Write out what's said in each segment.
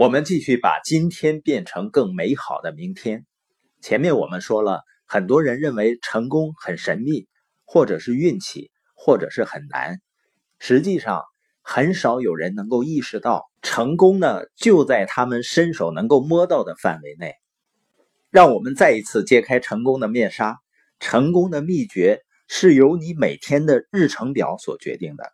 我们继续把今天变成更美好的明天。前面我们说了，很多人认为成功很神秘，或者是运气，或者是很难。实际上，很少有人能够意识到，成功呢就在他们伸手能够摸到的范围内。让我们再一次揭开成功的面纱。成功的秘诀是由你每天的日程表所决定的。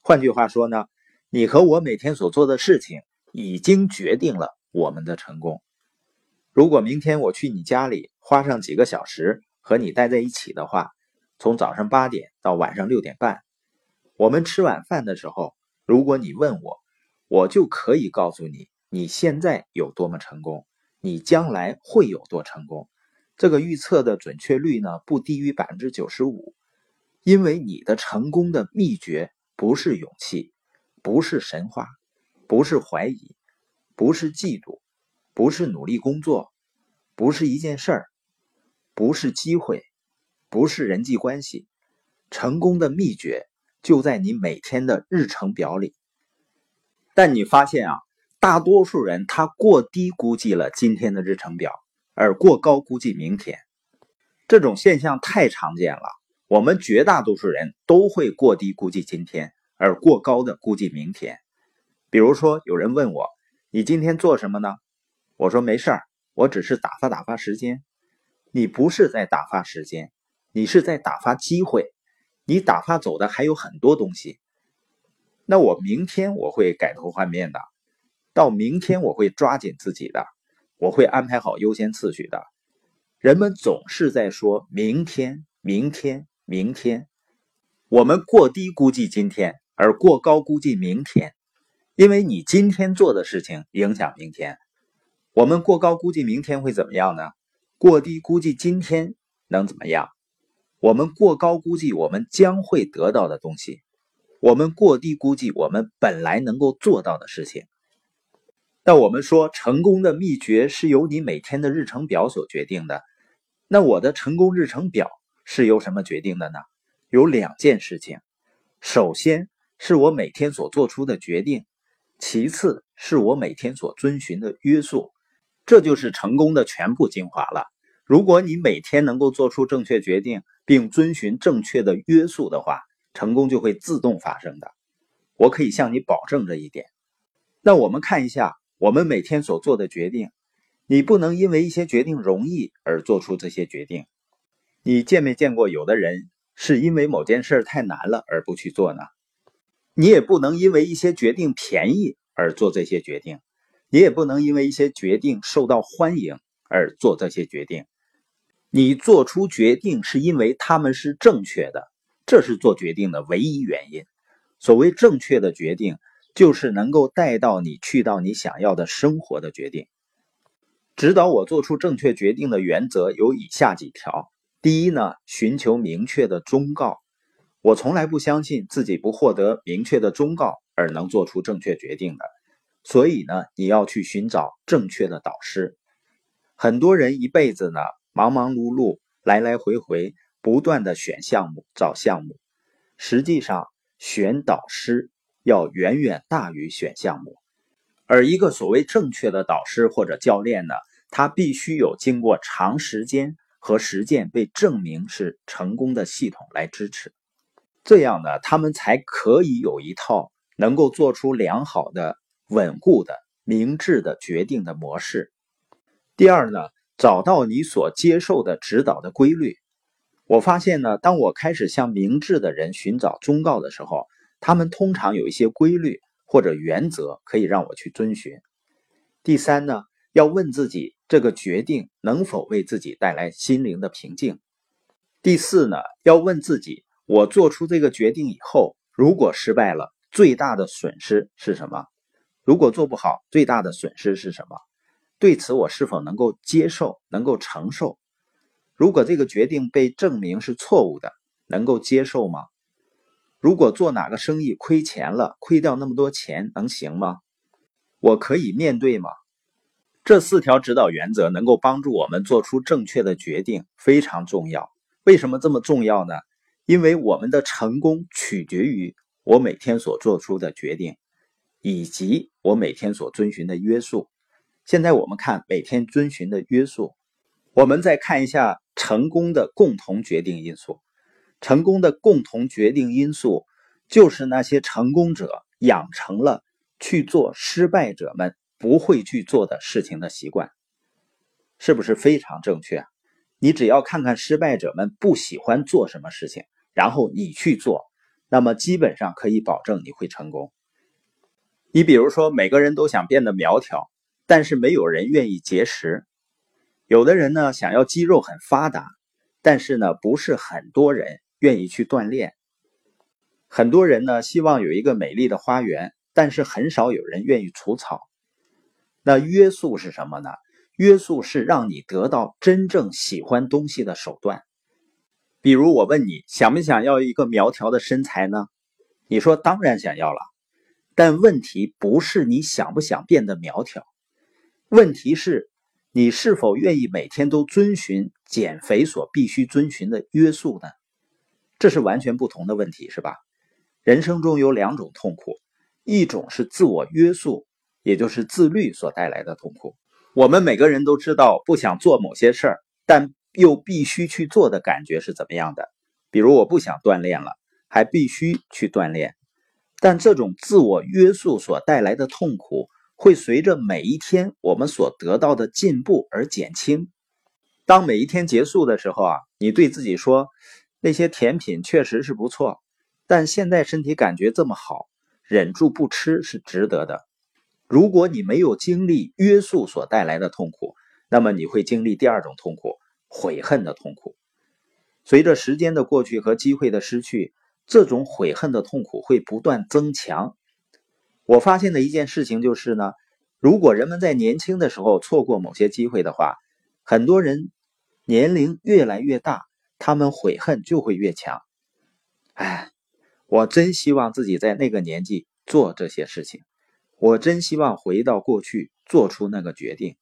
换句话说呢，你和我每天所做的事情。已经决定了我们的成功。如果明天我去你家里，花上几个小时和你待在一起的话，从早上八点到晚上六点半，我们吃晚饭的时候，如果你问我，我就可以告诉你你现在有多么成功，你将来会有多成功。这个预测的准确率呢，不低于百分之九十五。因为你的成功的秘诀不是勇气，不是神话。不是怀疑，不是嫉妒，不是努力工作，不是一件事儿，不是机会，不是人际关系。成功的秘诀就在你每天的日程表里。但你发现啊，大多数人他过低估计了今天的日程表，而过高估计明天。这种现象太常见了。我们绝大多数人都会过低估计今天，而过高的估计明天。比如说，有人问我：“你今天做什么呢？”我说：“没事儿，我只是打发打发时间。”你不是在打发时间，你是在打发机会。你打发走的还有很多东西。那我明天我会改头换面的，到明天我会抓紧自己的，我会安排好优先次序的。人们总是在说明天，明天，明天。我们过低估计今天，而过高估计明天。因为你今天做的事情影响明天，我们过高估计明天会怎么样呢？过低估计今天能怎么样？我们过高估计我们将会得到的东西，我们过低估计我们本来能够做到的事情。那我们说成功的秘诀是由你每天的日程表所决定的。那我的成功日程表是由什么决定的呢？有两件事情，首先是我每天所做出的决定。其次是我每天所遵循的约束，这就是成功的全部精华了。如果你每天能够做出正确决定，并遵循正确的约束的话，成功就会自动发生的。我可以向你保证这一点。那我们看一下我们每天所做的决定。你不能因为一些决定容易而做出这些决定。你见没见过有的人是因为某件事太难了而不去做呢？你也不能因为一些决定便宜而做这些决定，你也不能因为一些决定受到欢迎而做这些决定。你做出决定是因为他们是正确的，这是做决定的唯一原因。所谓正确的决定，就是能够带到你去到你想要的生活的决定。指导我做出正确决定的原则有以下几条：第一呢，寻求明确的忠告。我从来不相信自己不获得明确的忠告而能做出正确决定的，所以呢，你要去寻找正确的导师。很多人一辈子呢忙忙碌碌，来来回回，不断的选项目、找项目，实际上选导师要远远大于选项目。而一个所谓正确的导师或者教练呢，他必须有经过长时间和实践被证明是成功的系统来支持。这样呢，他们才可以有一套能够做出良好的、稳固的、明智的决定的模式。第二呢，找到你所接受的指导的规律。我发现呢，当我开始向明智的人寻找忠告的时候，他们通常有一些规律或者原则可以让我去遵循。第三呢，要问自己这个决定能否为自己带来心灵的平静。第四呢，要问自己。我做出这个决定以后，如果失败了，最大的损失是什么？如果做不好，最大的损失是什么？对此，我是否能够接受、能够承受？如果这个决定被证明是错误的，能够接受吗？如果做哪个生意亏钱了，亏掉那么多钱，能行吗？我可以面对吗？这四条指导原则能够帮助我们做出正确的决定，非常重要。为什么这么重要呢？因为我们的成功取决于我每天所做出的决定，以及我每天所遵循的约束。现在我们看每天遵循的约束，我们再看一下成功的共同决定因素。成功的共同决定因素就是那些成功者养成了去做失败者们不会去做的事情的习惯，是不是非常正确？你只要看看失败者们不喜欢做什么事情，然后你去做，那么基本上可以保证你会成功。你比如说，每个人都想变得苗条，但是没有人愿意节食；有的人呢想要肌肉很发达，但是呢不是很多人。愿意去锻炼，很多人呢希望有一个美丽的花园，但是很少有人愿意除草。那约束是什么呢？约束是让你得到真正喜欢东西的手段。比如我问你想不想要一个苗条的身材呢？你说当然想要了。但问题不是你想不想变得苗条，问题是，你是否愿意每天都遵循减肥所必须遵循的约束呢？这是完全不同的问题，是吧？人生中有两种痛苦，一种是自我约束，也就是自律所带来的痛苦。我们每个人都知道，不想做某些事儿，但又必须去做的感觉是怎么样的？比如我不想锻炼了，还必须去锻炼，但这种自我约束所带来的痛苦，会随着每一天我们所得到的进步而减轻。当每一天结束的时候啊，你对自己说。那些甜品确实是不错，但现在身体感觉这么好，忍住不吃是值得的。如果你没有经历约束所带来的痛苦，那么你会经历第二种痛苦——悔恨的痛苦。随着时间的过去和机会的失去，这种悔恨的痛苦会不断增强。我发现的一件事情就是呢，如果人们在年轻的时候错过某些机会的话，很多人年龄越来越大。他们悔恨就会越强，哎，我真希望自己在那个年纪做这些事情，我真希望回到过去做出那个决定。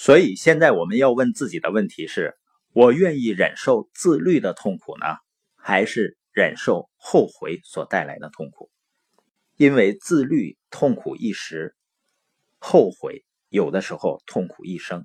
所以现在我们要问自己的问题是：我愿意忍受自律的痛苦呢，还是忍受后悔所带来的痛苦？因为自律痛苦一时，后悔有的时候痛苦一生。